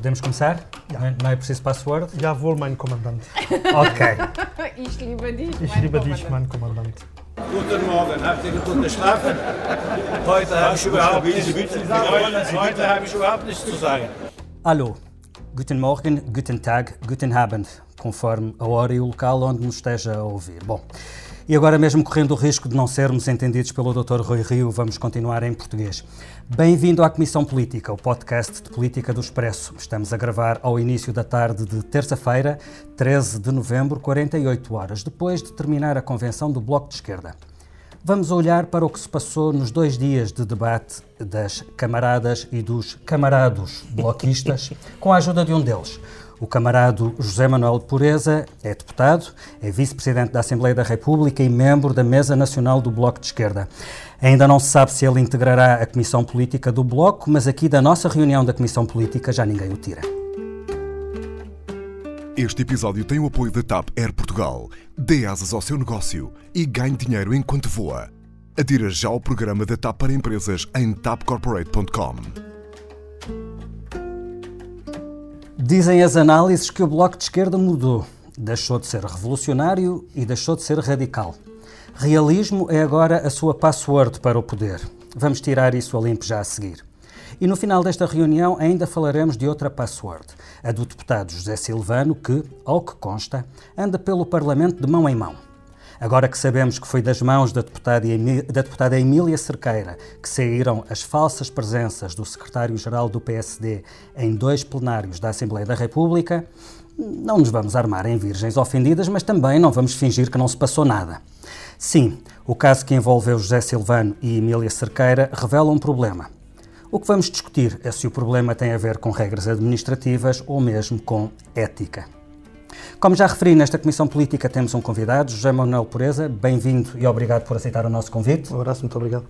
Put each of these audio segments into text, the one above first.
Podemos começar? Ja. Não é preciso password? Jawohl, mein Kommandant. Ok. Ich liebe dich. Ich mein liebe dich, Kommandant. mein Kommandant. Guten Morgen, habt ihr gut geschlafen? Heute habe ich überhaupt nichts, heute habe ich überhaupt nichts zu sagen. Alô. Guten Morgen, guten Tag, guten Abend, conforme a hora e o local onde nos esteja a ouvir. Bom, e agora mesmo correndo o risco de não sermos entendidos pelo Dr. Rui Rio, vamos continuar em português. Bem-vindo à Comissão Política, o podcast de política do Expresso. Estamos a gravar ao início da tarde de terça-feira, 13 de novembro, 48 horas depois de terminar a convenção do Bloco de Esquerda. Vamos olhar para o que se passou nos dois dias de debate das camaradas e dos camarados bloquistas, com a ajuda de um deles. O camarado José Manuel Pureza é deputado, é vice-presidente da Assembleia da República e membro da Mesa Nacional do Bloco de Esquerda. Ainda não se sabe se ele integrará a Comissão Política do Bloco, mas aqui da nossa reunião da Comissão Política já ninguém o tira. Este episódio tem o apoio da TAP Air Portugal. Dê asas ao seu negócio e ganhe dinheiro enquanto voa. Adira já ao programa da TAP para empresas em tapcorporate.com. Dizem as análises que o Bloco de Esquerda mudou. Deixou de ser revolucionário e deixou de ser radical. Realismo é agora a sua password para o poder. Vamos tirar isso a limpo já a seguir. E no final desta reunião ainda falaremos de outra password, a do deputado José Silvano, que, ao que consta, anda pelo Parlamento de mão em mão. Agora que sabemos que foi das mãos da deputada, da deputada Emília Cerqueira que saíram as falsas presenças do secretário-geral do PSD em dois plenários da Assembleia da República, não nos vamos armar em virgens ofendidas, mas também não vamos fingir que não se passou nada. Sim, o caso que envolveu José Silvano e Emília Cerqueira revela um problema. O que vamos discutir é se o problema tem a ver com regras administrativas ou mesmo com ética. Como já referi, nesta Comissão Política temos um convidado, José Manuel Pureza. Bem-vindo e obrigado por aceitar o nosso convite. Um abraço, muito obrigado.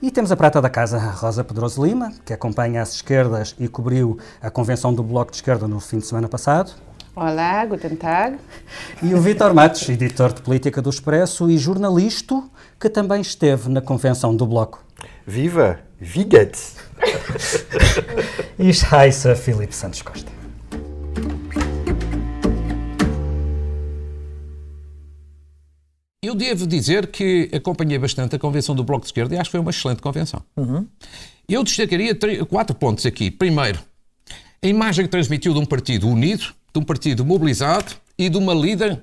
E temos a prata da casa, Rosa Pedroso Lima, que acompanha as esquerdas e cobriu a convenção do Bloco de Esquerda no fim de semana passado. Olá, guten Tag. E o Vítor Matos, editor de política do Expresso e jornalista, que também esteve na convenção do Bloco. Viva! Wie geht's? E Scheisse Filipe Santos Costa. Eu devo dizer que acompanhei bastante a convenção do Bloco de Esquerda e acho que foi uma excelente convenção. Eu destacaria tri- quatro pontos aqui. Primeiro, a imagem que transmitiu de um partido unido, de um partido mobilizado e de uma líder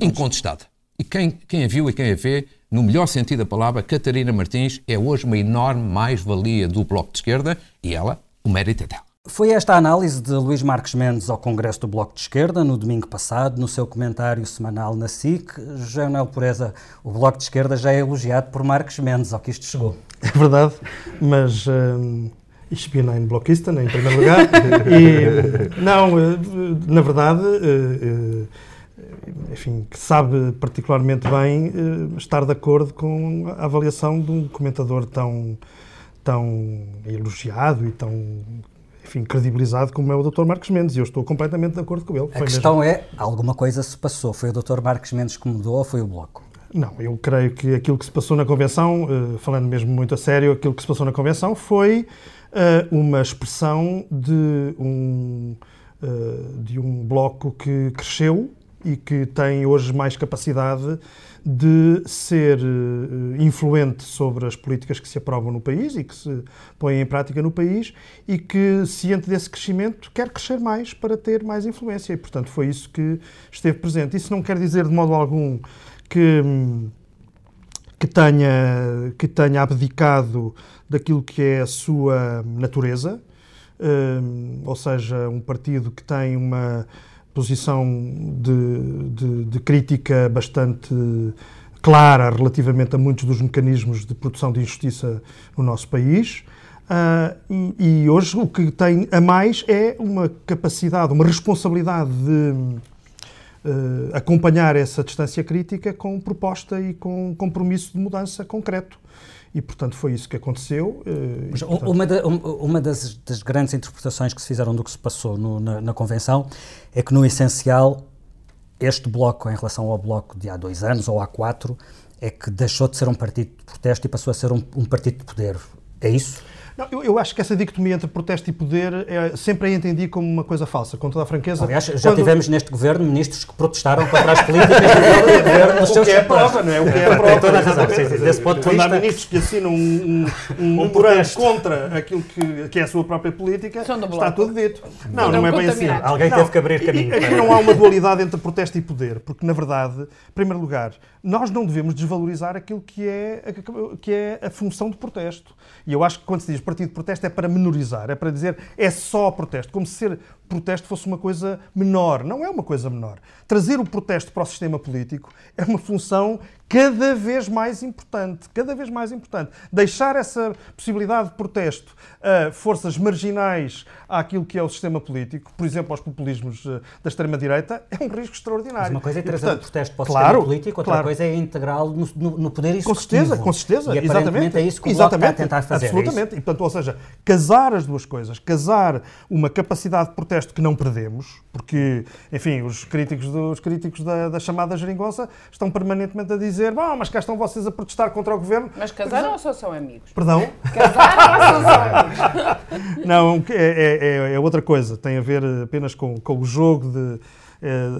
incontestada. E quem, quem a viu e quem a vê, no melhor sentido da palavra, Catarina Martins é hoje uma enorme mais-valia do Bloco de Esquerda e ela, o mérito é dela. Foi esta a análise de Luís Marques Mendes ao Congresso do Bloco de Esquerda no domingo passado, no seu comentário semanal na SIC. Manuel Pureza, o Bloco de Esquerda já é elogiado por Marques Mendes, ao que isto chegou. É verdade, mas hum, ich bin ein Blockista, em primeiro lugar. e, não, eh, na verdade, eh, eh, enfim, que sabe particularmente bem estar de acordo com a avaliação de um comentador tão, tão elogiado e tão enfim, credibilizado como é o Dr. Marcos Mendes, e eu estou completamente de acordo com ele. A questão é, alguma coisa se passou. Foi o Dr. Marques Mendes que mudou ou foi o Bloco? Não, eu creio que aquilo que se passou na Convenção, eh, falando mesmo muito a sério, aquilo que se passou na Convenção foi eh, uma expressão de um, eh, de um bloco que cresceu e que tem hoje mais capacidade de ser eh, influente sobre as políticas que se aprovam no país e que se põem em prática no país e que, ciente desse crescimento, quer crescer mais para ter mais influência. E, portanto, foi isso que esteve presente. Isso não quer dizer, de modo algum, que, que, tenha, que tenha abdicado daquilo que é a sua natureza, hum, ou seja, um partido que tem uma posição de, de- de crítica bastante clara relativamente a muitos dos mecanismos de produção de injustiça no nosso país. Ah, e, e hoje o que tem a mais é uma capacidade, uma responsabilidade de eh, acompanhar essa distância crítica com proposta e com compromisso de mudança concreto. E, portanto, foi isso que aconteceu. eh, Mas e, portanto, uma, da- um- uma das, das grandes interpretações que se fizeram do que se passou no- na, na Convenção é que, no essencial, este bloco, em relação ao bloco de há dois anos ou há quatro, é que deixou de ser um partido de protesto e passou a ser um, um partido de poder. É isso? Não, eu, eu, acho que essa dicotomia entre protesto e poder é, sempre é entendida como uma coisa falsa, com toda a franqueza. Aliás, já quando... tivemos neste governo ministros que protestaram contra as políticas do governo nos seus que é prova, não é? O que é, é prova. toda a razão. Sim, sim, desse ponto de vista... Quando há ministros que assinam um, um, um, um contra aquilo que, que é a sua própria política, está tudo dito. Não, não, não é bem assim. Alguém não, teve que abrir caminho. Aqui não há uma dualidade entre protesto e poder, porque, na verdade, em primeiro lugar, nós não devemos desvalorizar aquilo que é, que é a função de protesto. E eu acho que quando se diz partido de protesto é para menorizar, é para dizer é só protesto, como se ser protesto fosse uma coisa menor. Não é uma coisa menor. Trazer o protesto para o sistema político é uma função cada vez mais importante, cada vez mais importante. Deixar essa possibilidade de protesto a forças marginais àquilo que é o sistema político, por exemplo, aos populismos eh, da extrema-direita, é um risco extraordinário. Mas uma coisa é trazer o protesto para o claro, sistema político, outra claro. coisa é integrá-lo no, no, poder executivo. Com certeza, com certeza. E exatamente. é isso que o Bloco está a tentar fazer. É absolutamente. É e, portanto, ou seja, casar as duas coisas, casar uma capacidade de protesto que não perdemos, porque, enfim, os críticos, dos, críticos da, da chamada geringonça estão permanentemente a dizer bom, mas cá estão vocês a protestar contra o governo. Mas casaram ou só são amigos? Perdão? Casaram ou só são amigos? Não, é, é, é, outra coisa. Tem a ver apenas com, com o jogo de é,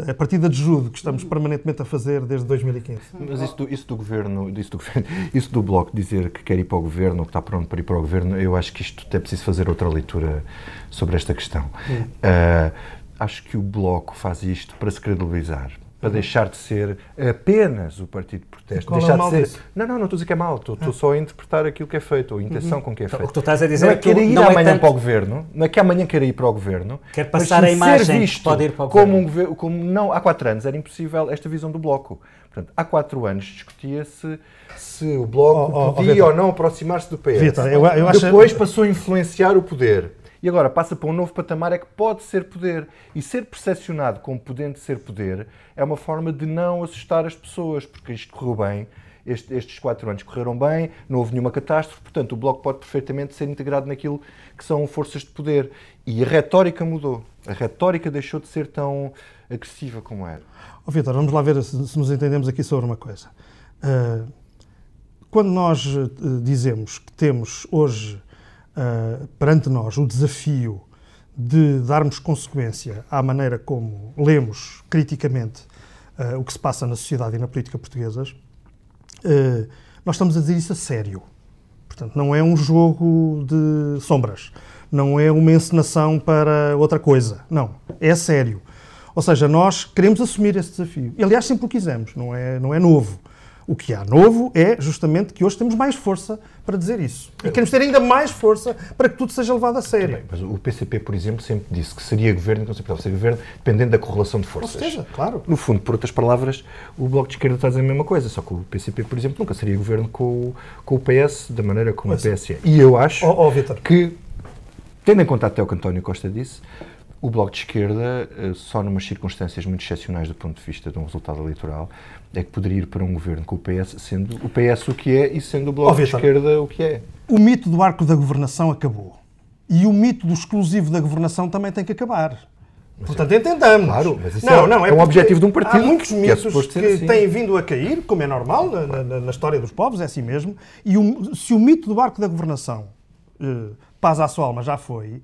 a partida de judo que estamos permanentemente a fazer desde 2015. Mas isso do, isso do governo, isso do, governo, isso do Bloco dizer que quer ir para o governo, ou que está pronto para ir para o governo, eu acho que isto é preciso fazer outra leitura sobre esta questão. Uh, acho que o Bloco faz isto para se credibilizar para deixar de ser apenas o partido de protesto. Qual deixar é o mal de ser. Disso? Não, não, não estou a dizer que é mal, estou, estou ah. só a interpretar aquilo que é feito, ou a intenção uhum. com que é então, feito. O que tu estás a dizer não é que querer ir amanhã é tanto... para o governo, não é que amanhã queira ir para o governo. Quer passar a imagem visto que pode ir para o como governo. Um governo. Como não, há quatro anos era impossível esta visão do Bloco. Portanto, há quatro anos discutia-se se o Bloco oh, oh, podia oh, ou não aproximar-se do PS. Vitor, eu, eu Depois acho... passou a influenciar o poder. E agora passa para um novo patamar, é que pode ser poder. E ser percepcionado como podendo ser poder é uma forma de não assustar as pessoas, porque isto correu bem, este, estes quatro anos correram bem, não houve nenhuma catástrofe, portanto o Bloco pode perfeitamente ser integrado naquilo que são forças de poder. E a retórica mudou. A retórica deixou de ser tão agressiva como era. Oh, Vitor, vamos lá ver se, se, nos entendemos aqui sobre uma coisa. Uh, quando nós uh, dizemos que temos hoje uh, perante nós o desafio de darmos consequência à maneira como lemos criticamente uh, o que se passa na sociedade e na política portuguesas, uh, nós estamos a dizer isso a sério. Portanto, não é um jogo de sombras, não é uma encenação para outra coisa. Não, é sério. Ou seja, nós queremos assumir esse desafio. E, aliás, sempre o quisemos, não é, não é novo. O que há novo é justamente que hoje temos mais força para dizer isso. E queremos ter ainda mais força para que tudo seja levado a sério. Também, mas o PCP, por exemplo, sempre disse que seria governo e não se ser governo dependendo da correlação de forças. Com certeza, claro. No fundo, por outras palavras, o Bloco de Esquerda está a dizer a mesma coisa, só que o PCP, por exemplo, nunca seria governo com, o, com o PS da maneira como o PS é. E eu acho oh, oh, que, tendo em conta até o que António Costa disse, o Bloco de Esquerda, eh, só numas circunstâncias muito excepcionais do ponto de vista de um resultado eleitoral, é que poderia ir para um governo com o PS, sendo o PS o que é e sendo o Bloco oh, de Esquerda o que é. O mito do arco da governação acabou. E o mito do exclusivo da governação também tem que acabar. Mas Portanto, é, entendamos. Claro, mas isso não, é, não, é, é um objetivo de um partido. Há muitos que é mitos que, assim. têm vindo a cair, como é normal na, na, na, história dos povos, é assim mesmo. E o, se o mito do arco da governação, eh, paz à sua alma, já foi,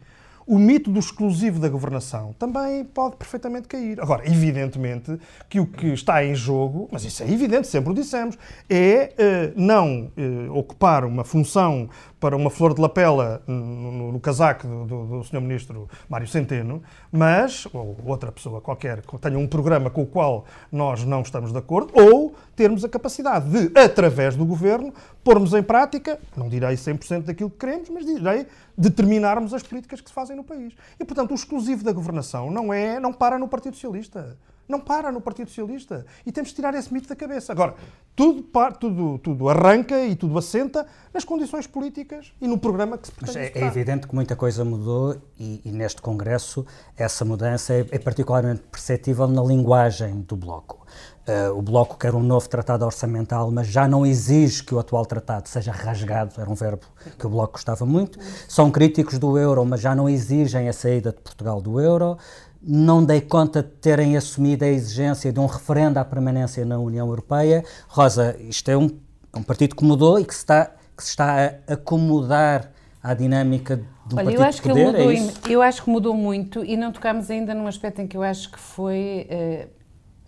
o mito do exclusivo da governação também pode perfeitamente cair. Agora, evidentemente que o que está em jogo, mas isso é evidente, sempre o dissemos, é uh, não uh, ocupar uma função para uma flor de lapela no, no, casaco do, do, do Sr. Ministro Mário Centeno, mas, ou outra pessoa qualquer, que tenha um programa com o qual nós não estamos de acordo, ou termos a capacidade de, através do Governo, pormos em prática, não direi 100% daquilo que queremos, mas direi determinarmos as políticas que se fazem no país. E, portanto, o exclusivo da governação não é, não para no Partido Socialista. Não para no Partido Socialista. E temos de tirar esse mito da cabeça. Agora, tudo, tudo, tudo arranca e tudo assenta nas condições políticas e no programa que se pretende Mas é, é evidente que muita coisa mudou e, e neste Congresso essa mudança é, é, particularmente perceptível na linguagem do Bloco. Uh, o Bloco quer um novo tratado orçamental, mas já não exige que o atual tratado seja rasgado, era um verbo que o Bloco gostava muito. São críticos do euro, mas já não exigem a saída de Portugal do euro não dei conta de terem assumido a exigência de um referendo à permanência na União Europeia. Rosa, isto é um, é um partido que mudou e que se está que se está a acomodar à dinâmica de um Olha, partido eu acho, de que poder? mudou, é im- isso? eu acho que mudou muito e não tocámos ainda num aspecto em que eu acho que foi. eh,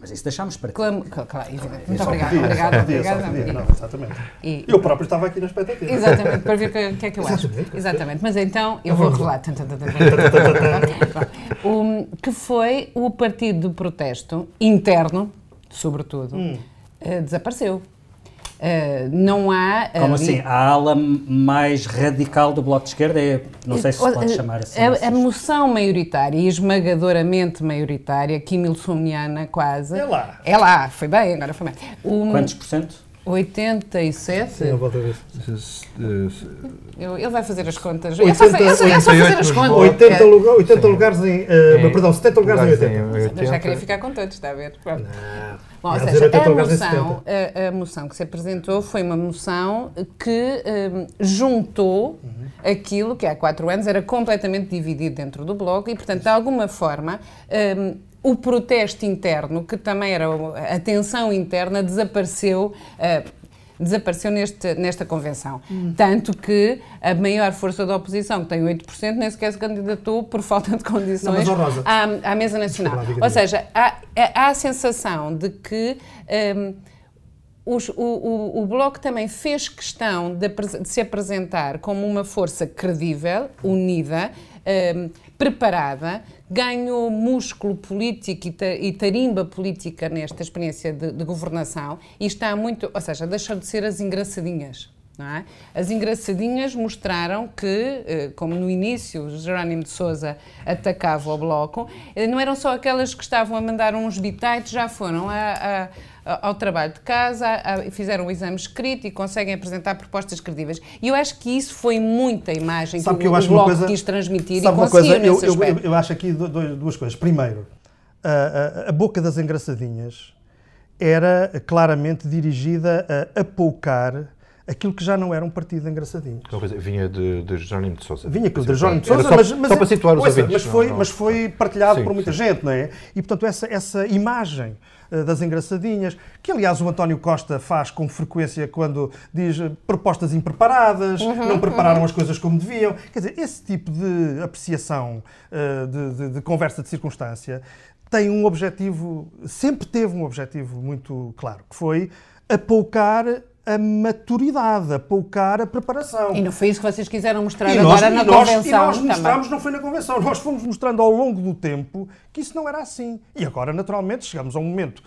Mas isso deixámos para ti. clam- cl- claro, evidente. Muito obrigada. E- Não, exatamente. e- Eu próprio estava aqui na expectativa. Exatamente, para ver o que, que é que eu acho. Exatamente. Exatamente. Mas então eu vou revelar. Que foi o partido do protesto interno, sobretudo, Hum. eh, desapareceu. Eh, não há. Como ali- assim? A ala mais radical do Bloco de Esquerda é, não sei se se pode Eh, chamar assim. A, a moção maioritária e esmagadoramente maioritária, Kim Il-sungiana quase. É lá. É lá, foi bem, agora foi bem. O Quantos por cento? 87. Sim, eu volto a ver. Eu- ele vai fazer as contas. 80, é só, é só- é só fazer as 88 contas. 80, É. lugar, 80 lugares em. eh, perdão, 70 lugares em 80. Eu já queria ficar com todos, está a ver? Pronto. Bom, ou seja, dizer 80 a lugares em moção, a, a moção que se apresentou foi uma moção que hum, juntou aquilo que há quatro anos era completamente dividido dentro do Bloco e, portanto, de alguma forma, hum, o protesto interno, que também era a tensão interna, desapareceu. ah, Desapareceu neste, nesta convenção. Tanto que a maior força da oposição, que tem 8%, nem sequer se candidatou por falta de condições Rosa, à, à mesa nacional. Lá, Ou seja, há, há a sensação de que hum, os- o, o- o Bloco também fez questão de, de se apresentar como uma força credível, unida, hum, preparada, ganhou músculo político e, ta- tarimba política nesta experiência de, de governação e está muito, ou seja, deixou de ser as engraçadinhas. é? As engraçadinhas mostraram que, eh, como no início Jerónimo de Sousa atacava o Bloco, eh, não eram só aquelas que estavam a mandar uns bitites, já foram a- ao trabalho de casa, fizeram o exame escrito e conseguem apresentar propostas credíveis. E eu acho que isso foi muita imagem Sabe que, que eu o, acho o Bloco coisa- quis transmitir Sabe e uma coisa? Eu, nesse eu, eu acho aqui duas coisas. Primeiro, a, a- a boca das engraçadinhas era claramente dirigida a apoucar aquilo que já não era um partido de engraçadinhos. Uma coisa, Vinha de, de Jerónimo de Sousa. Vinha aquilo de Jerónimo de Sousa, só, mas, mas, só para situar os ouvintes. mas foi, não- mas foi partilhado Sim, por muita sim. gente, não é? E, portanto, essa, essa imagem eh, das engraçadinhas, que aliás o António Costa faz com frequência quando diz eh, propostas impreparadas, Uhum, não prepararam as coisas como deviam. Quer dizer, esse tipo de apreciação, eh, de, de- de conversa de circunstância, tem um objetivo, sempre teve um objetivo muito claro, que foi apoucar a maturidade, apoucar a preparação. E não foi isso que vocês quiseram mostrar E nós, agora na e nós- convenção e nós também. mostramos, não foi na convenção, nós fomos mostrando ao longo do tempo que isso não era assim. E agora, naturalmente, chegamos a um momento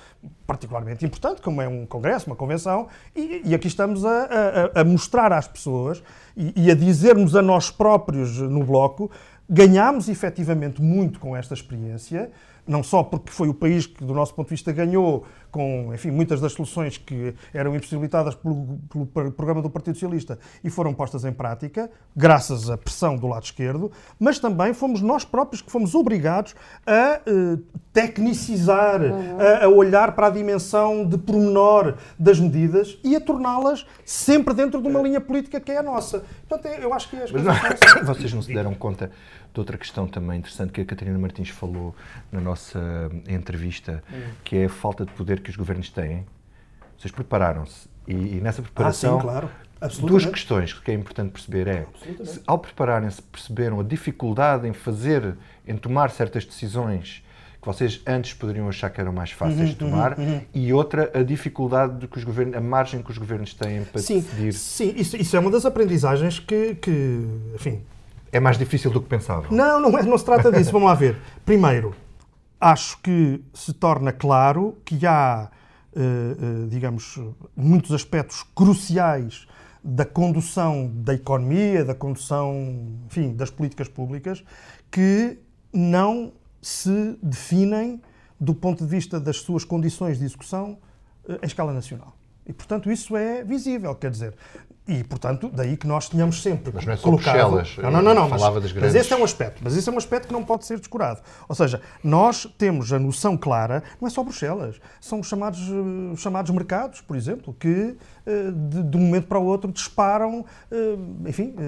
particularmente importante, como é um congresso, uma convenção, e, e aqui estamos a, a- a mostrar às pessoas e, e a dizermos a nós próprios no Bloco, ganhámos efetivamente muito com esta experiência, não só porque foi o país que, do nosso ponto de vista, ganhou com, enfim, muitas das soluções que eram impossibilitadas pelo, pelo programa do Partido Socialista e foram postas em prática, graças à pressão do lado esquerdo, mas também fomos nós próprios que fomos obrigados a eh, tecnicizar, a, a olhar para a dimensão de pormenor das medidas e a torná-las sempre dentro de uma linha política que é a nossa. Portanto, eu acho que as coisas não- vocês não se deram conta de outra questão também interessante que a Catarina Martins falou na nossa entrevista, que é a falta de poder que os governos têm. Vocês prepararam-se. E, e nessa Ah, preparação sim, claro. duas questões que é importante perceber é se, ao prepararem-se perceberam a dificuldade em fazer, em tomar certas decisões que vocês antes poderiam achar que eram mais fáceis de tomar e outra a dificuldade de que os governos, a margem que os governos têm para Sim, decidir sim isso, isso é uma das aprendizagens que, que, enfim, é mais difícil do que pensavam. Não, não, é, não se trata disso. Vamos lá ver. Primeiro, acho que se torna claro que há, eh, eh, digamos, muitos aspectos cruciais da condução da economia, da condução, enfim, das políticas públicas, que não se definem do ponto de vista das suas condições de execução eh, em escala nacional. E, portanto, isso é visível, quer dizer. E, portanto, daí que nós tínhamos sempre Mas não é colocado... Bruxelas, Não, não, não. não falava mas, das mas grandes- esse é um aspecto. Mas esse é um aspecto que não pode ser descurado. Ou seja, nós temos a noção clara, não é só Bruxelas, são os chamados, os chamados mercados, por exemplo, que eh, de, de um momento para o outro disparam, eh, enfim, eh,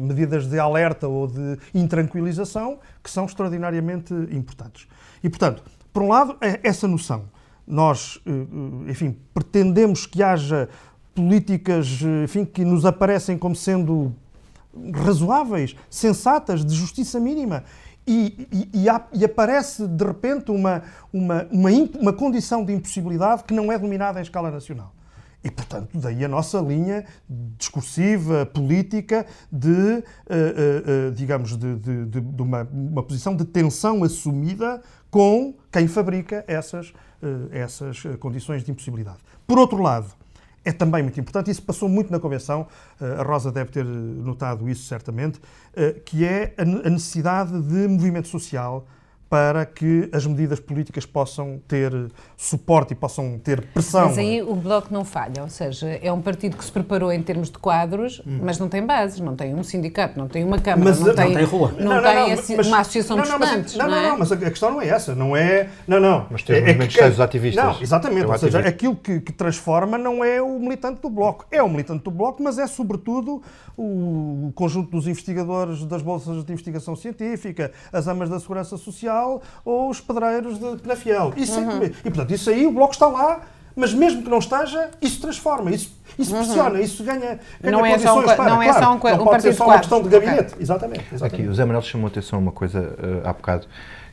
medidas de alerta ou de intranquilização que são extraordinariamente importantes. E, portanto, por um lado, é essa noção. Nós, enfim, pretendemos que haja políticas enfim, que nos aparecem como sendo razoáveis, sensatas, de justiça mínima. E, e, e, aparece de repente uma, uma, uma, uma condição de impossibilidade que não é dominada em escala nacional. E, portanto, daí a nossa linha discursiva, política, de, uh, uh, uh, digamos, de, de, de uma, uma, posição de tensão assumida com quem fabrica essas, essas condições de impossibilidade. Por outro lado, é também muito importante, isso passou muito na Convenção, a Rosa deve ter notado isso certamente, que é a necessidade de movimento social para que as medidas políticas possam ter suporte e possam ter pressão. Mas aí o Bloco não falha, ou seja, é um partido que se preparou em termos de quadros, hum. mas não tem bases, não tem um sindicato, não tem uma Câmara, mas, não, tem, não tem rua. Não, não, tem não, mas, uma associação de estudantes. Não, não, não, é? não, mas a questão não é essa, não é... Não, não. Mas tem é, é, é, ativistas. Não, exatamente, é ou seja, aquilo que, que transforma não é o militante do Bloco, é o militante do Bloco, mas é sobretudo o conjunto dos investigadores das bolsas de investigação científica, as amas da segurança social ou os pedreiros de Penafiel. Isso uhum. é, e, portanto, isso aí, o Bloco está lá, mas mesmo que não esteja, isso transforma, isso, isso uhum. pressiona, isso ganha, ganha não é só um, para, Não é claro, só um, não um pode ser só uma questão de gabinete. Okay. Exatamente, exatamente. Aqui, o Zé Manuel chamou a atenção a uma coisa uh, há bocado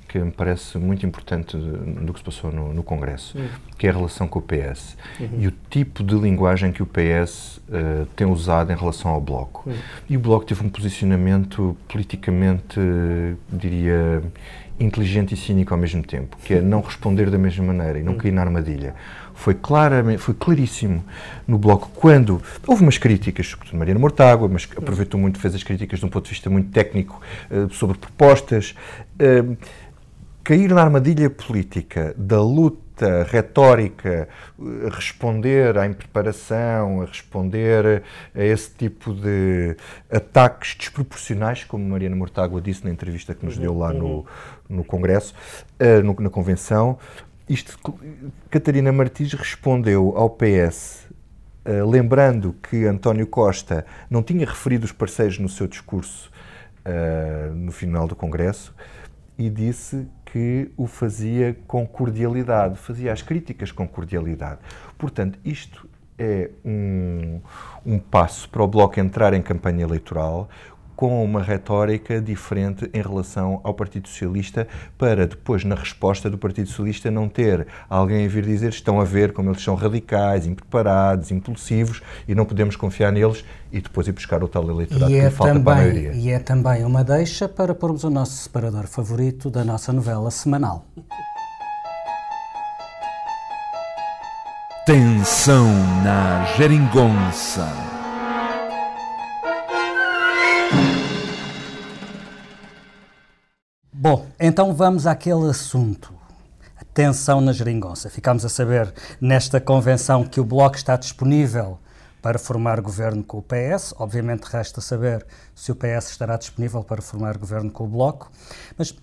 que me parece muito importante do que se passou no, no Congresso, uhum. que é a relação com o PS uhum. e o tipo de linguagem que o PS uh, eh, tem usado em relação ao Bloco. Uhum. E o Bloco teve um posicionamento politicamente, diria, inteligente e cínico ao mesmo tempo, que é não responder da mesma maneira e não cair na armadilha. Foi claramente, foi claríssimo no bloco quando houve umas críticas, sobretudo Mariana Mortágua, mas aproveitou muito, fez as críticas de um ponto de vista muito técnico uh, sobre propostas. Uh, cair na armadilha política da luta retórica, eh, responder à impreparação, a responder a esse tipo de ataques desproporcionais, como Mariana Mortágua disse na entrevista que nos deu lá no, no Congresso, uh, no, na Convenção. Isto, Catarina Martins respondeu ao PS, uh, lembrando que António Costa não tinha referido os parceiros no seu discurso uh, no final do Congresso e disse que o fazia com cordialidade, fazia as críticas com cordialidade. Portanto, isto é um, um passo para o Bloco entrar em campanha eleitoral com uma retórica diferente em relação ao Partido Socialista, para depois, na resposta do Partido Socialista, não ter alguém a vir dizer estão a ver como eles são radicais, impreparados, impulsivos e não podemos confiar neles e depois ir buscar o tal eleitorado e que é falta também, para a maioria. E é também uma deixa para pormos o nosso separador favorito da nossa novela semanal. Tensão na Geringonça. Bom, então vamos àquele assunto. A tensão na geringonça. Ficámos a saber nesta convenção que o Bloco está disponível para formar governo com o PS. Obviamente resta saber se o PS estará disponível para formar governo com o Bloco. Mas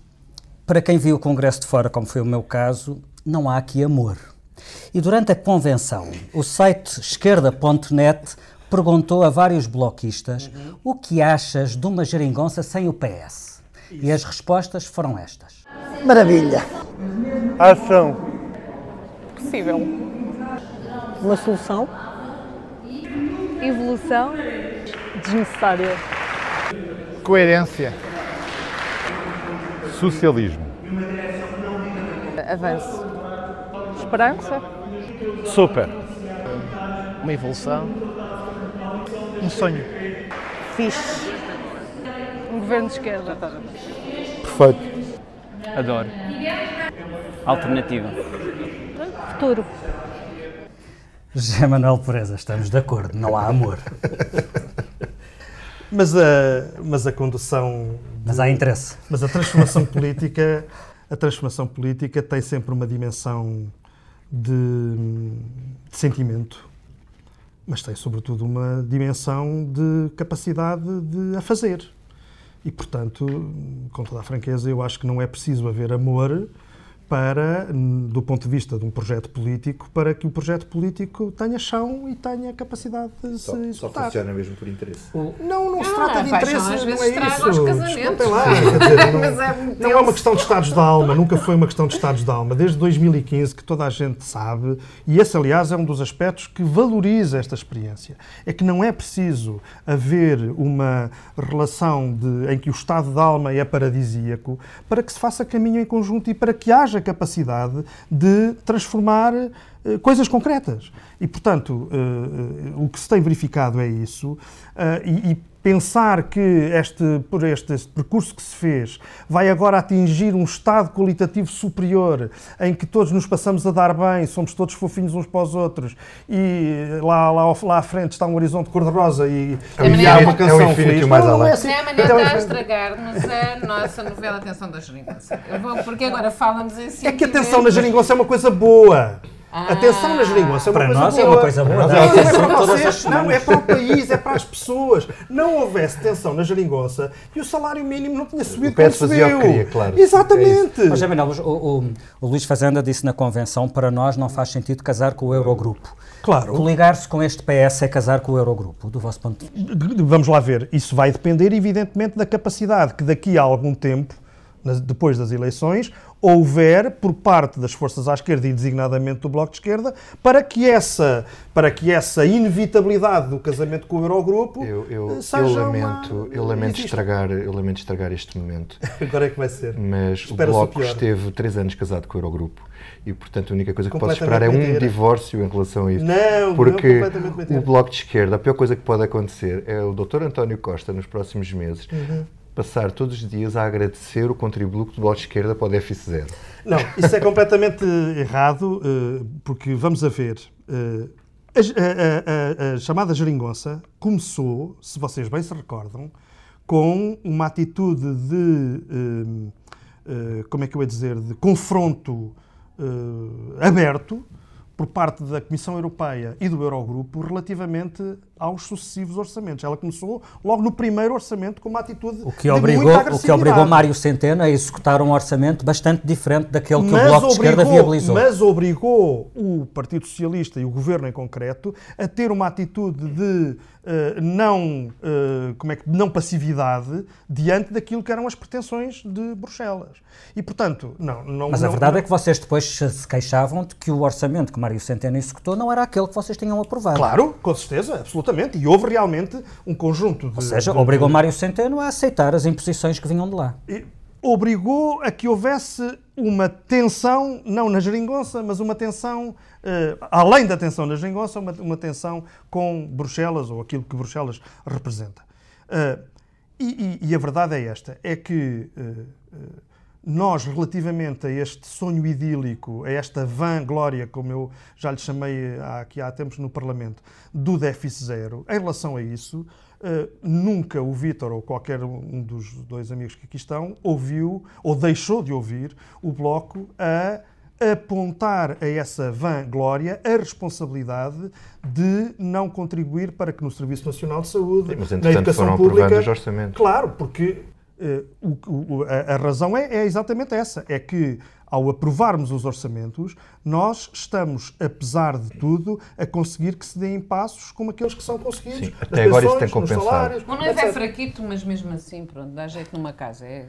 para quem viu o Congresso de fora, como foi o meu caso, não há aqui amor. E durante a convenção, o site esquerda.net perguntou a vários bloquistas uhum. o que achas de uma geringonça sem o PS. E as respostas foram estas. Maravilha. Ação. Possível. Uma solução. Evolução. Desnecessária. Coerência. Socialismo. Avanço. Esperança. Super. Uma evolução. Um sonho. Fixe. Governo de esquerda. Perfeito. Adoro. Alternativa. Futuro. José Manuel Pureza, estamos de acordo, não há amor. mas, a, mas a condução. De, mas há interesse. Mas a transformação política. A transformação política tem sempre uma dimensão de, de sentimento, mas tem sobretudo uma dimensão de capacidade de a fazer. E, portanto, com toda a franqueza, eu acho que não é preciso haver amor para, do ponto de vista de um projeto político, para que o projeto político tenha chão e tenha capacidade de Só, se só executar. funciona mesmo por interesse. Não, não se Ah, trata de interesse, às não vezes é isso. os casamentos. Lá, dizer, não, Mas é muito não é uma questão de estados de alma, nunca foi uma questão de estados de alma. Desde 2015 que toda a gente sabe, e esse, aliás, é um dos aspectos que valoriza esta experiência, é que não é preciso haver uma relação de- em que o estado de alma é paradisíaco para que se faça caminho em conjunto e para que haja capacidade de transformar coisas concretas. E, portanto, eh, eh, o que se tem verificado é isso. eh, e, e pensar que este, por este, este percurso que se fez vai agora atingir um estado qualitativo superior em que todos nos passamos a dar bem, somos todos fofinhos uns para os outros e lá, lá, lá à frente está um horizonte cor-de-rosa e, É e há uma é canção infinito feliz. mais Não, não além. é assim. É a Então, maneira de é- estragar-nos a nossa novela Atenção da Geringonça. Porque agora falamos em É que a atenção na geringonça é uma coisa boa. Ah. Atenção na geringonça é uma Para coisa nós é boa. uma coisa boa, Não, não, é atenção para vocês, não, é para o país, é para as pessoas. Não houvesse tensão na geringonça e o salário mínimo não tinha subido PS como o subiu. que queria, claro. Exatamente. Mas, é, Manuel, o, o- o Luís Fazenda disse na convenção: para nós não faz sentido casar com o Eurogrupo. Claro. Coligar-se com este PS é casar com o Eurogrupo, do vosso ponto de vista. Vamos lá ver. Isso vai depender, evidentemente, da capacidade que daqui a algum tempo, depois das eleições, houver por parte das forças à esquerda e designadamente do Bloco de Esquerda, para que essa, para que essa inevitabilidade do casamento com o Eurogrupo Eu, eu, eh, eu seja lamento, uma... eu, lamento estragar, eu lamento estragar este momento. Agora é que vai ser. Mas o o Bloco pior. esteve três anos casado com o Eurogrupo e, portanto, a única coisa que posso esperar é um mentira. divórcio em relação a isso. Não, não, porque mentira. o Bloco de Esquerda, a pior coisa que pode acontecer é o Dr. António Costa, nos próximos meses, Uhum. Passar todos os dias a agradecer o contributo do Bloco de Esquerda para o déficit zero. Não, isso é completamente errado, eh, porque vamos a ver. eh, a, a- a- a chamada geringonça começou, se vocês bem se recordam, com uma atitude de, eh, eh, como é que eu ia dizer, de confronto eh, aberto por parte da Comissão Europeia e do Eurogrupo relativamente aos sucessivos orçamentos. Ela começou logo no primeiro orçamento com uma atitude O que, de obrigou, o que obrigou. Mário Centeno a executar um orçamento bastante diferente daquele que o Mas Bloco de Esquerda obrigou- viabilizou. Mas obrigou o Partido Socialista e o Governo em concreto a ter uma atitude de eh, não, eh, como é que, não passividade diante daquilo que eram as pretensões de Bruxelas. E, portanto, não... não Mas a não- verdade não- é que vocês depois se queixavam de que o orçamento que Mário Centeno executou não era aquele que vocês tinham aprovado. Claro, com certeza, absolutamente. E houve realmente um conjunto de... Ou seja, de- obrigou de- Mário Centeno a aceitar as imposições que vinham de lá. E obrigou a que houvesse uma tensão, não na geringonça, mas uma tensão, eh, além da tensão na geringonça, uma, uma tensão com Bruxelas, ou aquilo que Bruxelas representa. Eh, e, e- e a verdade é esta, é que eh, eh, nós, relativamente a este sonho idílico, a esta vã-glória, como eu já lhe chamei há, aqui há tempos no Parlamento, do déficit zero, em relação a isso, eh, nunca o Vítor ou qualquer um dos dois amigos que aqui estão ouviu ou deixou de ouvir o Bloco a apontar a essa vã-glória a responsabilidade de não contribuir para que no Serviço Nacional de Saúde, Sim, mas, na educação foram pública... aprovados os orçamentos. Claro, porque eh, o- o- a, a razão é, é exatamente essa, é que ao aprovarmos os orçamentos, nós estamos, apesar de tudo, a conseguir que se deem passos como aqueles que são conseguidos. Sim, até agora isso tem compensado. salários, O noivo é fraquito, mas mesmo assim, pronto, dá jeito numa casa. É.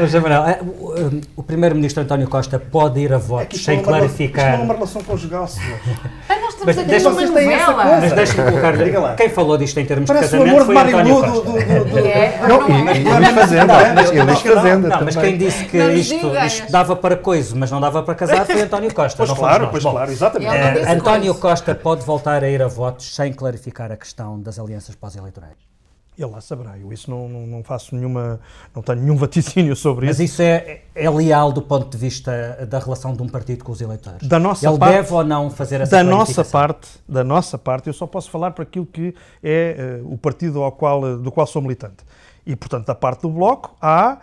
José Manuel, eh, o, eh, o Primeiro-Ministro António Costa pode ir a É votos sem não é rela- Isto não clarificar. é uma relação conjugal, senhor. Ah, nós estamos Mas a ter deixa- uma novela. coisa. Mas deixa-me colocar Diga lá. quem falou disto em termos Parece de o casamento amor de foi Mário António Costa. do, do, do, do, É, Não, não e, é. e Fazenda, Mas- e Luís Fazenda Não, mas quem disse que Não isto, dava para coiso, mas não dava para casar, foi António Costa. Pois não claro, pois Bom, claro, exatamente. Não eh, António coisa. Costa pode voltar a ir a votos sem clarificar a questão das alianças pós-eleitorais. Ele lá saberá, eu isso não, não, não faço nenhuma, não tenho nenhum vaticínio sobre Mas isso. isso é, é leal do ponto de vista da relação de um partido com os eleitores? Da nossa Ele parte- deve ou não fazer essa Da nossa parte, da nossa parte, eu só posso falar para aquilo que é eh, o partido ao qual, eh, do qual sou militante. E, portanto, da parte do Bloco, há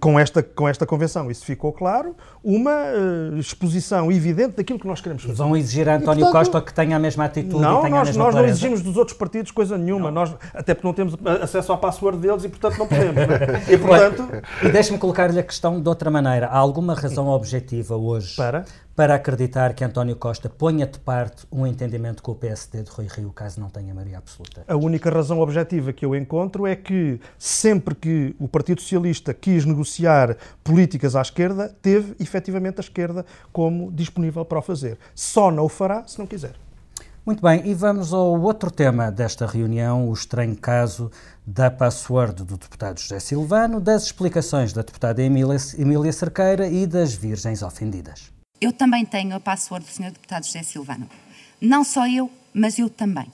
com esta, com esta convenção, isso ficou claro, uma uh, exposição evidente daquilo que nós queremos fazer. Vão exigir a António e, portanto, Costa que tenha a mesma atitude não, e tenha nós, a mesma nós clareza. não exigimos dos outros partidos coisa nenhuma, nós, até porque não temos acesso à password deles e, portanto, não podemos. Né? E, portanto... e deixe-me colocar-lhe a questão de outra maneira. Há alguma razão objetiva hoje para? Para acreditar que António Costa ponha de parte um entendimento com o PSD de Rui Rio, caso não tenha maioria absoluta? A única razão objetiva que eu encontro é que sempre que o Partido Socialista quis negociar políticas à esquerda, teve efetivamente a esquerda como disponível para o fazer. Só não o fará se não quiser. Muito bem, e vamos ao outro tema desta reunião, o estranho caso da password do deputado José Silvano, das explicações da deputada Emília, Emília Cerqueira e das virgens ofendidas. Eu também tenho a password do Sr. Deputado José Silvano. Não só eu, mas eu também.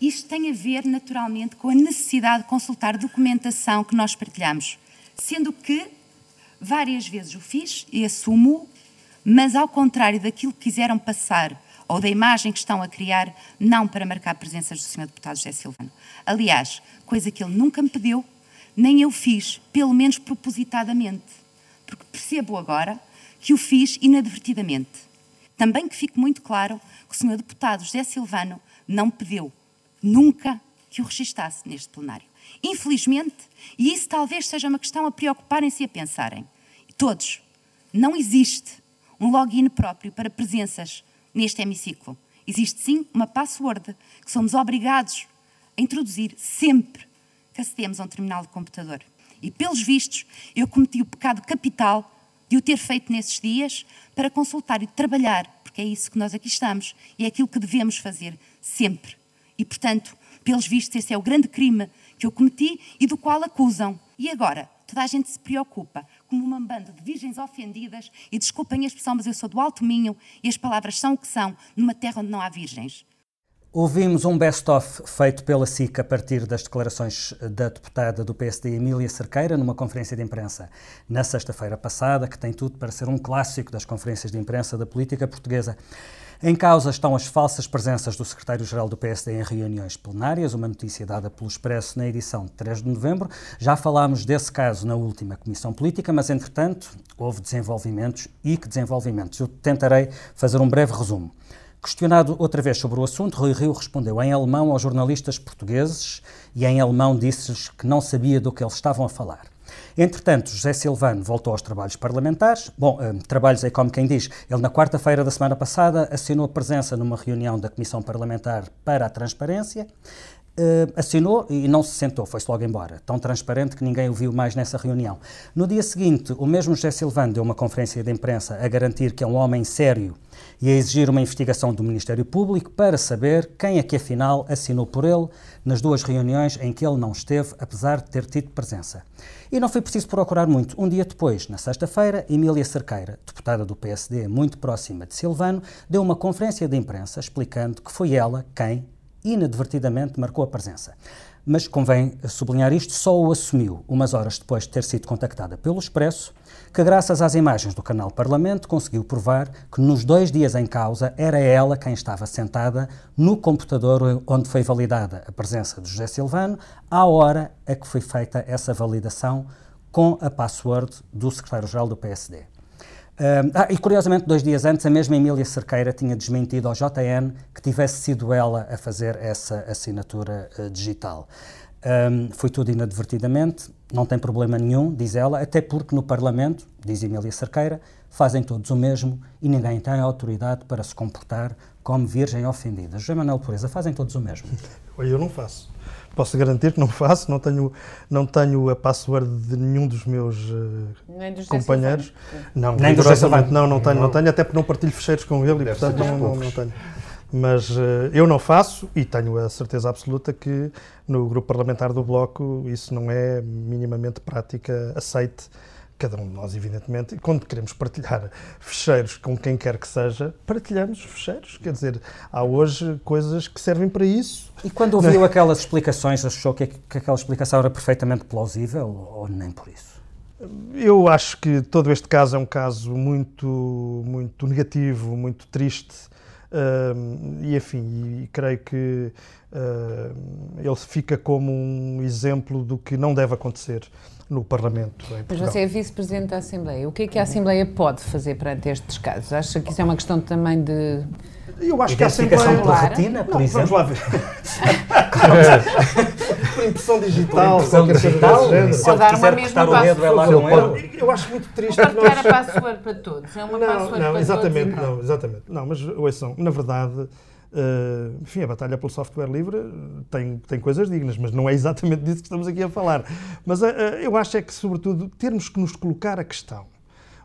Isto tem a ver, naturalmente, com a necessidade de consultar documentação que nós partilhamos, sendo que várias vezes o fiz e assumo, mas ao contrário daquilo que quiseram passar ou da imagem que estão a criar, não para marcar presenças do Sr. Deputado José Silvano. Aliás, coisa que ele nunca me pediu, nem eu fiz, pelo menos propositadamente. Porque percebo agora que o fiz inadvertidamente. Também que fique muito claro que o Sr. Deputado José Silvano não pediu nunca que o registasse neste plenário. Infelizmente, e isso talvez seja uma questão a preocuparem-se e a pensarem, todos, não existe um login próprio para presenças neste hemiciclo. Existe sim uma password que somos obrigados a introduzir sempre que acedemos a um terminal de computador. E, pelos vistos, eu cometi o pecado capital de o ter feito nesses dias para consultar e trabalhar, porque é isso que nós aqui estamos e é aquilo que devemos fazer sempre. E, portanto, pelos vistos, esse é o grande crime que eu cometi e do qual acusam. E agora, toda a gente se preocupa como uma banda de virgens ofendidas, e desculpem a expressão, mas eu sou do Alto Minho e as palavras são o que são, numa terra onde não há virgens. Ouvimos um best-of feito pela SIC a partir das declarações da deputada do PSD Emília Cerqueira numa conferência de imprensa na sexta-feira passada, que tem tudo para ser um clássico das conferências de imprensa da política portuguesa. Em causa estão as falsas presenças do secretário-geral do PSD em reuniões plenárias, uma notícia dada pelo Expresso na edição de 3 de novembro. Já falámos desse caso na última Comissão Política, mas entretanto houve desenvolvimentos e que desenvolvimentos. Eu tentarei fazer um breve resumo. Questionado outra vez sobre o assunto, Rui Rio respondeu em alemão aos jornalistas portugueses e em alemão disse-lhes que não sabia do que eles estavam a falar. Entretanto, José Silvano voltou aos trabalhos parlamentares. Bom, um, trabalhos é como quem diz. Ele, na quarta-feira da semana passada, assinou a presença numa reunião da Comissão Parlamentar para a Transparência. Uh, assinou e não se sentou, foi-se logo embora. Tão transparente que ninguém o viu mais nessa reunião. No dia seguinte, o mesmo José Silvano deu uma conferência de imprensa a garantir que é um homem sério e a exigir uma investigação do Ministério Público para saber quem é que afinal assinou por ele nas duas reuniões em que ele não esteve, apesar de ter tido presença. E não foi preciso procurar muito. Um dia depois, na sexta-feira, Emília Cerqueira, deputada do PSD muito próxima de Silvano, deu uma conferência de imprensa explicando que foi ela quem, inadvertidamente marcou a presença. Mas convém sublinhar isto, só o assumiu umas horas depois de ter sido contactada pelo Expresso, que graças às imagens do canal Parlamento conseguiu provar que nos dois dias em causa era ela quem estava sentada no computador onde foi validada a presença de José Silvano, à hora a que foi feita essa validação com a password do secretário-geral do PSD. Ah, e curiosamente, dois dias antes, a mesma Emília Cerqueira tinha desmentido ao JN que tivesse sido ela a fazer essa assinatura uh, digital. Um, foi tudo inadvertidamente, não tem problema nenhum, diz ela, até porque no Parlamento, diz Emília Cerqueira, fazem todos o mesmo e ninguém tem autoridade para se comportar como virgem ofendida. José Manuel Pureza, fazem todos o mesmo. Eu não faço posso garantir que não faço, não tenho, não tenho a password de nenhum dos meus uh, companheiros. Não, Nem rigorosamente não, não tenho, não tenho, até porque não partilho fecheiros com ele Deve e portanto não, não, não, tenho. Mas uh, eu não faço e tenho a certeza absoluta que no grupo parlamentar do Bloco isso não é minimamente prática aceite cada um de nós, evidentemente, quando queremos partilhar fecheiros com quem quer que seja, partilhamos fecheiros. Quer dizer, há hoje coisas que servem para isso. E quando ouviu aquelas explicações, achou que, que aquela explicação era perfeitamente plausível ou nem por isso? Eu acho que todo este caso é um caso muito, muito negativo, muito triste Uh, e enfim, e creio que uh, ele fica como um exemplo do que não deve acontecer no Parlamento. Em Mas você é vice-presidente da Assembleia. O que é que a Assembleia pode fazer perante estes casos? Acha que isso é uma questão também de. Eu acho que a Assembleia. pela retina, por Não, exemplo. Vamos lá ver. por impressão digital, Por impressão qualquer coisa digital, desse género. se ele dar uma quiser mesma cortar o dedo, é lá password. com ele. Eu acho muito triste que Partilhar nós... a password para todos. É uma Não, password não, para exatamente, todos. não, exatamente. Não, mas ouçam, na verdade, eh, enfim, a batalha pelo software livre tem, tem coisas dignas, mas não é exatamente disso que estamos aqui a falar. Mas eh, eu acho é que, sobretudo, termos que nos colocar a questão,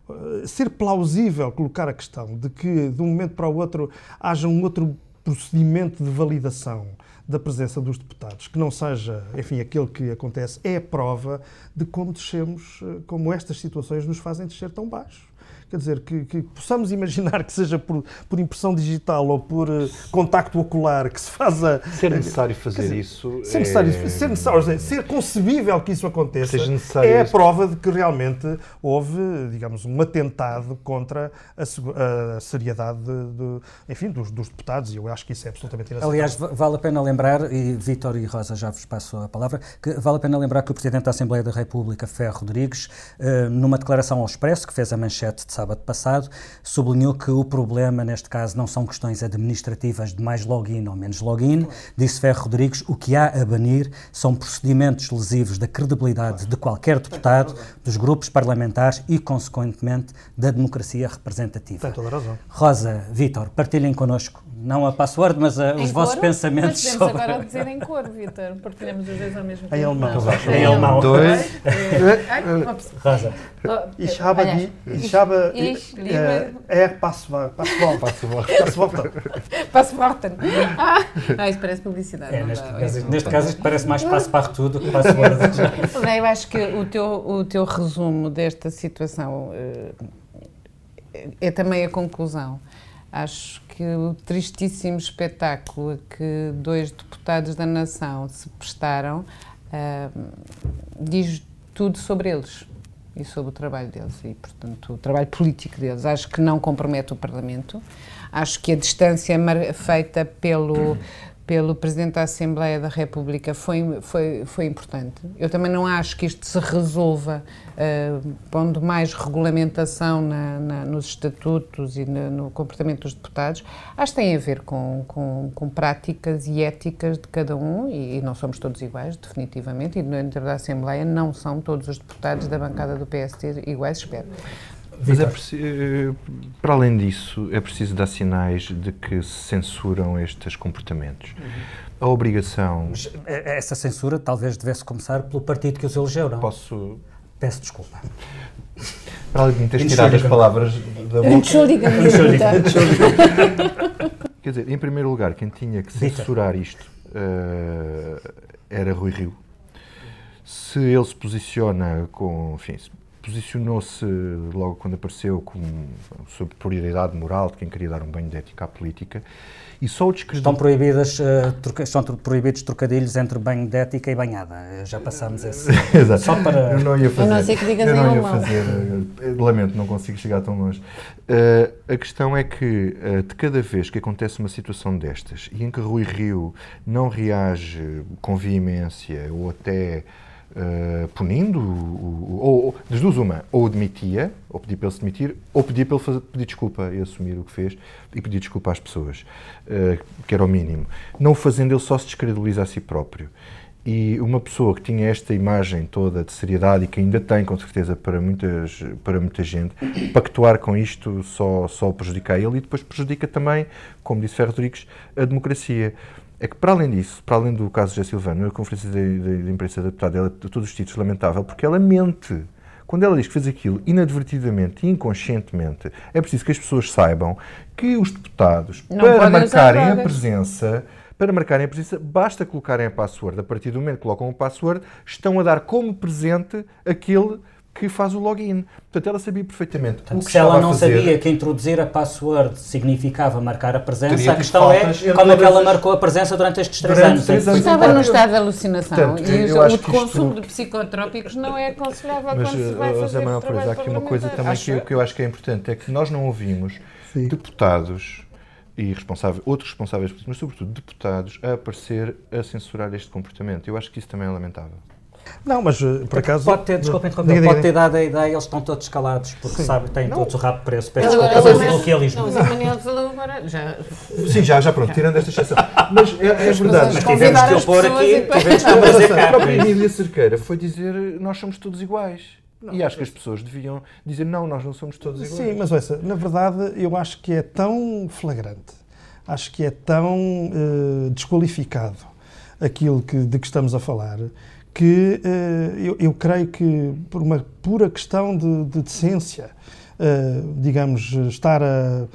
eh, ser plausível colocar a questão de que, de um momento para o outro, haja um outro procedimento de validação da presença dos deputados, que não seja, enfim, aquele que acontece, é a prova de como descemos, eh, como estas situações nos fazem descer tão baixo. Quer dizer, que, que possamos imaginar que seja por, por impressão digital ou por eh, contacto ocular que se faça. Ser necessário fazer dizer, isso Ser é- necessário, ser, necessário ser, ser concebível que isso aconteça Seja necessário é a isso. prova de que realmente houve, digamos, um atentado contra a, a seriedade de, de- enfim, dos, dos deputados e eu acho que isso é absolutamente inaceitável. Aliás, va- vale a pena lembrar, e Vítor e Rosa já vos passo a palavra, que vale a pena lembrar que o Presidente da Assembleia da República, Ferro Rodrigues, eh, numa declaração ao Expresso, que fez a manchete de sábado passado, sublinhou que o problema, neste caso, não são questões administrativas de mais login ou menos login. Disse Ferro Rodrigues, o que há a banir são procedimentos lesivos da credibilidade de qualquer deputado, dos grupos parlamentares e, consequentemente, da democracia representativa. Tem toda a razão. Rosa, Vítor, partilhem connosco, não a password, mas a- os Em vossos coro? pensamentos Mas podemos sobre... agora dizer em cor, Vitor. Partilhamos os dois ao mesmo tempo. Em alemão. Não. Em alemão. Dois. Rosa. Ich habe die, ich habe äh, er Passwort, Passwort, Passwort. Passworten. Ah, ah, isso parece publicidade. É, não neste, caso, neste caso isto parece mais passo para tudo que password. Não, Eu acho que o teu, o teu resumo desta situação eh, é também a conclusão. Acho que o tristíssimo espetáculo a que dois deputados da nação se prestaram ah, diz tudo sobre eles e sobre o trabalho deles e, portanto, o trabalho político deles. Acho que não compromete o Parlamento. Acho que a distância mar- feita pelo pelo Presidente da Assembleia da República foi, foi, foi importante. Eu também não acho que isto se resolva eh, pondo mais regulamentação na- na- nos estatutos e no comportamento dos deputados. Acho que tem a ver com, com, com práticas e éticas de cada um e, e não somos todos iguais, definitivamente, e dentro da Assembleia não são todos os deputados da bancada do PST iguais, espero. Mas é eh, para além disso, é preciso dar sinais de que se censuram estes comportamentos. A obrigação. Mas, eh, Essa censura talvez devesse começar pelo partido que os elegeu, não? Posso. Peço desculpa. Para além de me teres tirado as palavras da boca. Quer dizer, em primeiro lugar, quem tinha que Dita. censurar isto eh, era Rui Rio. Se ele se posiciona com. Enfim, posicionou-se logo quando apareceu como sobre prioridade moral de quem queria dar um banho de ética à política e só o descredibilizou. Estão, proibidas, eh, troca- estão proibidos trocadilhos entre banho de ética e banhada. Eh, Já passámos esse. Exato. Só para. Eu não ia fazer. A não ser que digas eu não ia alemão. fazer. eh, Lamento, não consigo chegar tão longe. Eh, a questão é que, eh, de cada vez que acontece uma situação destas e em que Rui Rio não reage com veemência ou até eh, punindo, ou, ou das duas uma, ou demitia, ou pedia para ele se demitir, ou pedia para ele fazer- pedir desculpa e assumir o que fez e pedir desculpa às pessoas, eh, que era o mínimo. Não o fazendo, ele só se descredibiliza a si próprio. E uma pessoa que tinha esta imagem toda de seriedade e que ainda tem, com certeza, para, muitas, para muita gente, pactuar com isto só, só prejudica ele e depois prejudica também, como disse Ferro Rodrigues, a democracia. É que, para além disso, para além do caso de Silvano, a conferência de, de, de imprensa da deputada, ela, de todos os títulos, lamentável, porque ela mente. Quando ela diz que fez aquilo inadvertidamente e inconscientemente, é preciso que as pessoas saibam que os deputados, Não para marcarem a presença, para marcarem a presença, basta colocarem a password. A partir do momento que colocam o password, estão a dar como presente aquele que faz o login. Portanto, ela sabia perfeitamente o Portanto, que se ela não fazer. sabia que introduzir a password significava marcar a presença, a questão é como é que ela marcou a presença durante estes três Durante anos. três anos. Estava num estado de alucinação Portanto, e eu o, acho o que consumo isto- de psicotrópicos não é aconselhável Mas, quando se eh, vai fazer Manuel trabalho há aqui uma coisa também Acho que, eu. que eu acho que é importante, é que nós não ouvimos deputados e responsável, outros responsáveis, mas sobretudo deputados, a aparecer a censurar este comportamento. Eu acho que isso também é lamentável. Não, mas uh, por acaso. Pode ter, desculpa interromper, pode ter dado a ideia, eles estão todos calados, porque Sim. sabem, têm Não. todos o rabo preso. Peço desculpa pelo coloquialismo. Não, mas a Manel falou agora. Já. Sim, já, já pronto, tirando esta exceção. Mas é, é verdade. Mas tivemos que o pessoas aqui, tivemos que Não, o mas trazer a própria. Emília Cerqueira foi dizer nós somos todos iguais. e acho que as pessoas deviam dizer não, nós não somos todos iguais. Sim, mas ouça, na verdade eu acho que é tão flagrante, acho que é tão eh, desqualificado aquilo que, de que estamos a falar, que eh, eu, eu creio que por uma pura questão de, de decência, eh, digamos, estar a,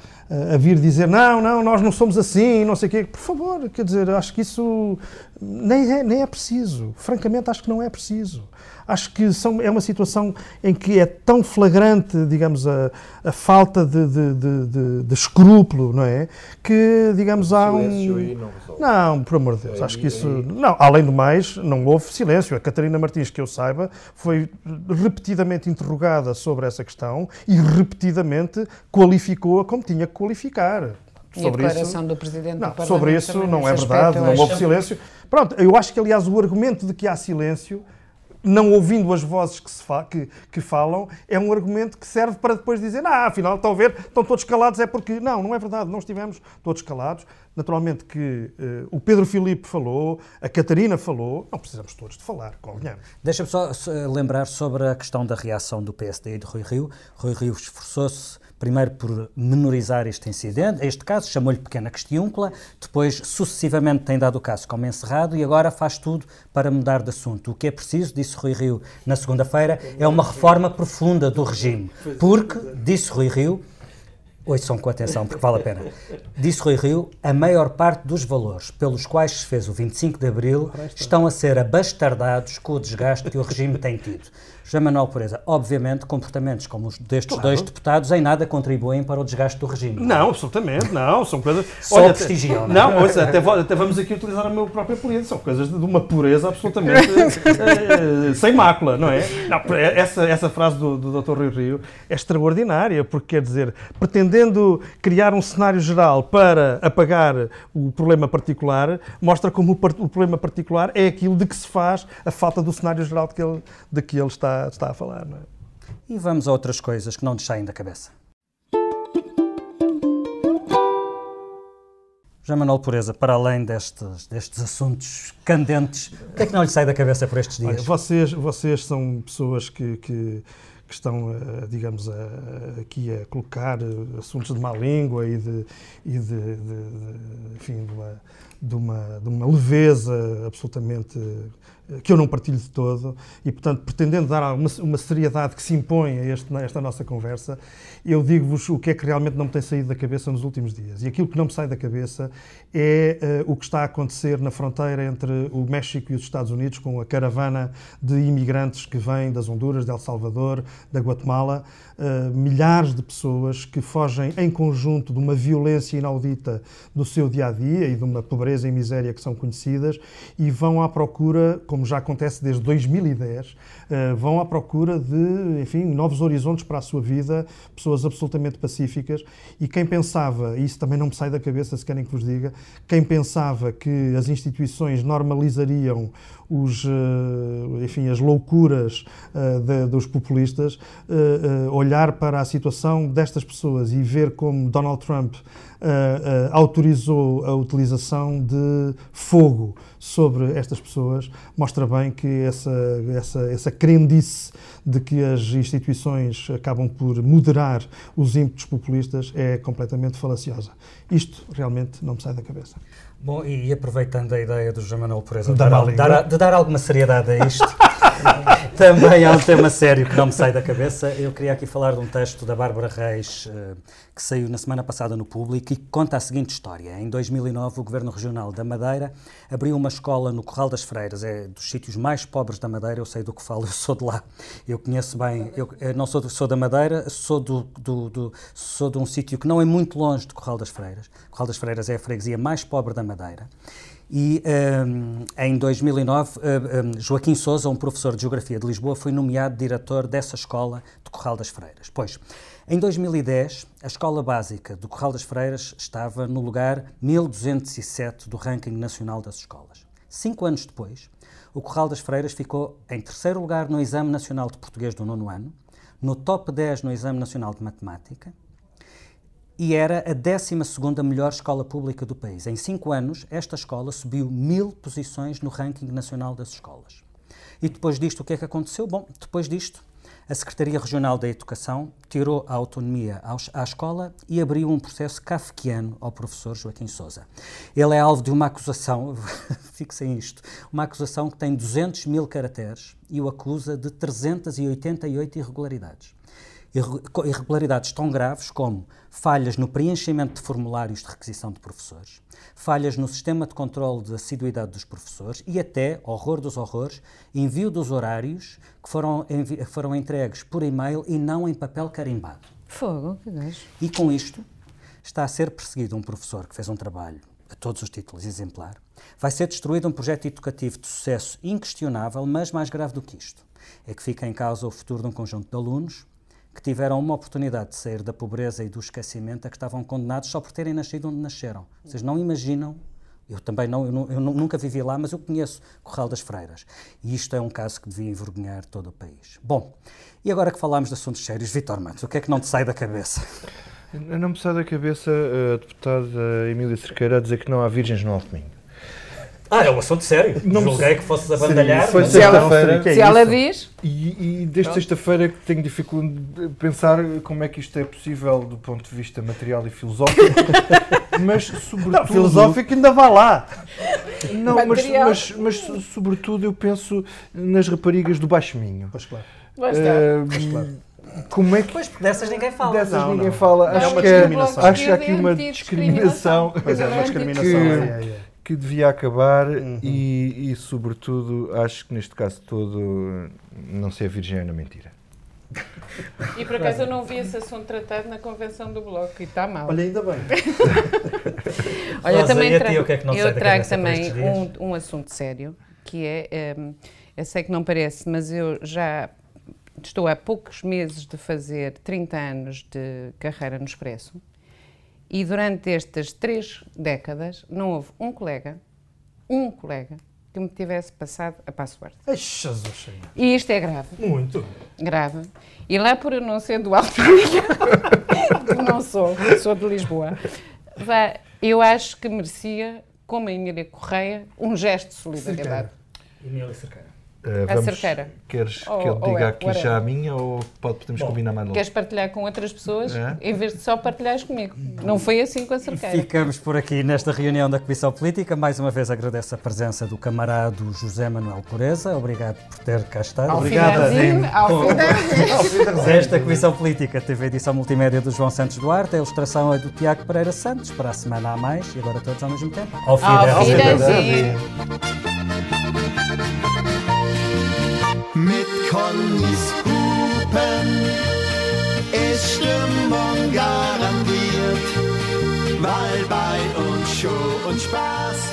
a vir dizer não, não, nós não somos assim, não sei o quê, por favor, quer dizer, acho que isso nem é, nem é preciso. Francamente, acho que não é preciso. Acho que são, é uma situação em que é tão flagrante, digamos, a, a falta de, de, de, de- escrúpulo, não é? Que, digamos, há silêncio um. aí não por amor de Deus, acho que isso. Não, além do mais, não houve silêncio. A Catarina Martins, que eu saiba, foi repetidamente interrogada sobre essa questão e repetidamente qualificou-a como tinha qualificar. E a declaração do Presidente do Não, Parlamento sobre isso não é verdade, não houve silêncio. Pronto, eu acho que, aliás, o argumento de que há silêncio, não ouvindo as vozes que, se fa- que, que falam, é um argumento que serve para depois dizer, ah, afinal, estão a ver, estão todos calados, é porque... Não, não é verdade, não estivemos todos calados. Naturalmente que eh, o Pedro Filipe falou, a Catarina falou, não precisamos todos de falar, convenhamos. Deixa-me só eh, lembrar sobre a questão da reação do PSD e de Rui Rio. Rui Rio esforçou-se primeiro por menorizar este incidente, este caso, chamou-lhe pequena questiúncula, depois sucessivamente tem dado o caso como encerrado e agora faz tudo para mudar de assunto. O que é preciso, disse Rui Rio na segunda-feira, é uma reforma profunda do regime, porque, disse Rui Rio, Ouçam com atenção, porque vale a pena. Disse Rui Rio, a maior parte dos valores pelos quais se fez o 25 de Abril estão a ser abastardados com o desgaste que o regime tem tido. José Manuel Pureza, obviamente, comportamentos como os destes Claro. dois deputados em nada contribuem para o desgaste do regime. Não, absolutamente, não, são coisas... Só até- prestigiam, não é? Não, ouça, até, até vamos aqui utilizar o meu próprio apelido, são coisas de uma pureza absolutamente eh, sem mácula, não é? Não, essa, essa frase do, do Dr. Rui Rio é extraordinária, porque quer dizer, pretendendo criar um cenário geral para apagar o problema particular, mostra como o, o problema particular é aquilo de que se faz a falta do cenário geral de que ele, de que ele está, está a falar, não é? E vamos a outras coisas que não nos saem da cabeça. José Manuel Pureza, para além destes, destes assuntos candentes, o que é que não lhe sai da cabeça por estes Olha, dias? vocês, vocês são pessoas que, que, que estão, eh, digamos, a- aqui a colocar eh, assuntos de má língua e de, e de, de- de- enfim, de uma, de, uma, de uma leveza absolutamente que eu não partilho de todo e, portanto, pretendendo dar uma, uma seriedade que se impõe a, este- a esta nossa conversa, eu digo-vos o que é que realmente não me tem saído da cabeça nos últimos dias. E aquilo que não me sai da cabeça é eh, o que está a acontecer na fronteira entre o México e os Estados Unidos com a caravana de imigrantes que vêm das Honduras, de El Salvador, da Guatemala, eh, milhares de pessoas que fogem em conjunto de uma violência inaudita do seu dia a dia e de uma pobreza e miséria que são conhecidas e vão à procura, como já acontece desde 2010, eh, vão à procura de, enfim, novos horizontes para a sua vida, pessoas absolutamente pacíficas. E quem pensava, e isso também não me sai da cabeça se querem que vos diga, quem pensava que as instituições normalizariam os, eh, enfim, as loucuras eh, de- dos populistas, eh, olhar para a situação destas pessoas e ver como Donald Trump eh, eh, autorizou a utilização de fogo sobre estas pessoas, mostra bem que essa, essa, essa crendice de que as instituições acabam por moderar os ímpetos populistas é completamente falaciosa. Isto realmente não me sai da cabeça. Bom, e aproveitando a ideia do José Manuel Pureza de Da dar, dar- de dar alguma seriedade a isto, também há um tema sério que não me sai da cabeça. Eu queria aqui falar de um texto da Bárbara Reis eh, que saiu na semana passada no Público e que conta a seguinte história. Em 2009, o Governo Regional da Madeira abriu uma escola no Corral das Freiras, é dos sítios mais pobres da Madeira, eu sei do que falo, eu sou de lá. Eu conheço bem, eu não sou, sou da Madeira, sou, do, do- do- sou de um sítio que não é muito longe de Corral das Freiras. Corral das Freiras é a freguesia mais pobre da Madeira. E um, em 2009, uh, um, Joaquim Souza, um professor de Geografia de Lisboa, foi nomeado diretor dessa escola de Corral das Freiras. Pois, em 2010, a escola básica do Corral das Freiras estava no lugar 1207 do ranking nacional das escolas. Cinco anos depois, o Corral das Freiras ficou em terceiro lugar no Exame Nacional de Português do nono ano, no top 10 no Exame Nacional de Matemática e era a 12 melhor escola pública do país. Em cinco anos, esta escola subiu mil posições no ranking nacional das escolas. E depois disto, o que é que aconteceu? Bom, depois disto, a Secretaria Regional da Educação tirou a autonomia à escola e abriu um processo kafkiano ao professor Joaquim Sousa. Ele é alvo de uma acusação, fixem isto, uma acusação que tem 200 mil caracteres e o acusa de 388 irregularidades irregularidades tão graves como falhas no preenchimento de formulários de requisição de professores, falhas no sistema de controle de assiduidade dos professores e até, horror dos horrores, envio dos horários que foram, foram entregues por e-mail e não em papel carimbado. Fogo, que gajo. E com isto está a ser perseguido um professor que fez um trabalho a todos os títulos exemplar. Vai ser destruído um projeto educativo de sucesso inquestionável, mas mais grave do que isto é que fica em causa o futuro de um conjunto de alunos que tiveram uma oportunidade de sair da pobreza e do esquecimento a que estavam condenados só por terem nascido onde nasceram. Vocês não imaginam, eu também não, eu, eu nunca vivi lá, mas eu conheço Corral das Freiras. E isto é um caso que devia envergonhar todo o país. Bom, e agora que falámos de assuntos sérios, Vitor Mantos, o que é que não te sai da cabeça? Não me sai da cabeça a deputada Emília Cerqueira a dizer que não há virgens no Alto Minho. Ah, é um assunto sério. Não Julguei que fosses abandalhar. Sim, foi se ela, se ela diz. E, e desde sexta-feira que tenho dificuldade de pensar como é que isto é possível do ponto de vista material e filosófico. mas, sobretudo. Não, filosófico ainda vai lá. Não, mas, mas, mas, sobretudo eu penso nas raparigas do Baixo Minho. Pois claro. Uh, pois claro. Como é que. Pois, dessas ninguém fala. Dessas não, ninguém não. fala. Não, acho, é uma que, discriminação. acho que há aqui uma discriminação. Pois é, uma discriminação. Que, é, é, é que devia acabar uhum. e, e, sobretudo, acho que neste caso todo não ser virgem é na mentira. E por acaso eu não vi esse assunto tratado na convenção do Bloco e está mal. Olha, ainda bem. Olha, eu também trago, que é que eu trago também um, um, assunto sério, que é, um, eu sei que não parece, mas eu já estou há poucos meses de fazer 30 anos de carreira no Expresso e durante estas três décadas não houve um colega, um colega, que me tivesse passado a password. Ai, Jesus Senhor. E isto é grave. Muito. Grave. E lá por eu não ser do Alto não sou, sou de Lisboa, eu acho que merecia, como a Emília Correia, um gesto de solidariedade. Emília Cerqueira. Uh, vamos, a cerqueira. Queres ou, que eu diga é, aqui já a minha ou pode, podemos Bom, combinar mais logo? Queres partilhar com outras pessoas é? em vez de só partilhares comigo? Não foi assim com a cerqueira. Ficamos por aqui nesta reunião da Comissão Política. Mais uma vez agradeço a presença do camarado José Manuel Pureza. Obrigado por ter cá estado. Obrigada. Esta Comissão Política teve a edição multimédia do João Santos Duarte, a ilustração é do Tiago Pereira Santos. Para a semana há mais e agora todos ao mesmo tempo. Auf Wiedersehen. Mit Connys Hupen ist Stimmung garantiert, weil bei uns Show und Spaß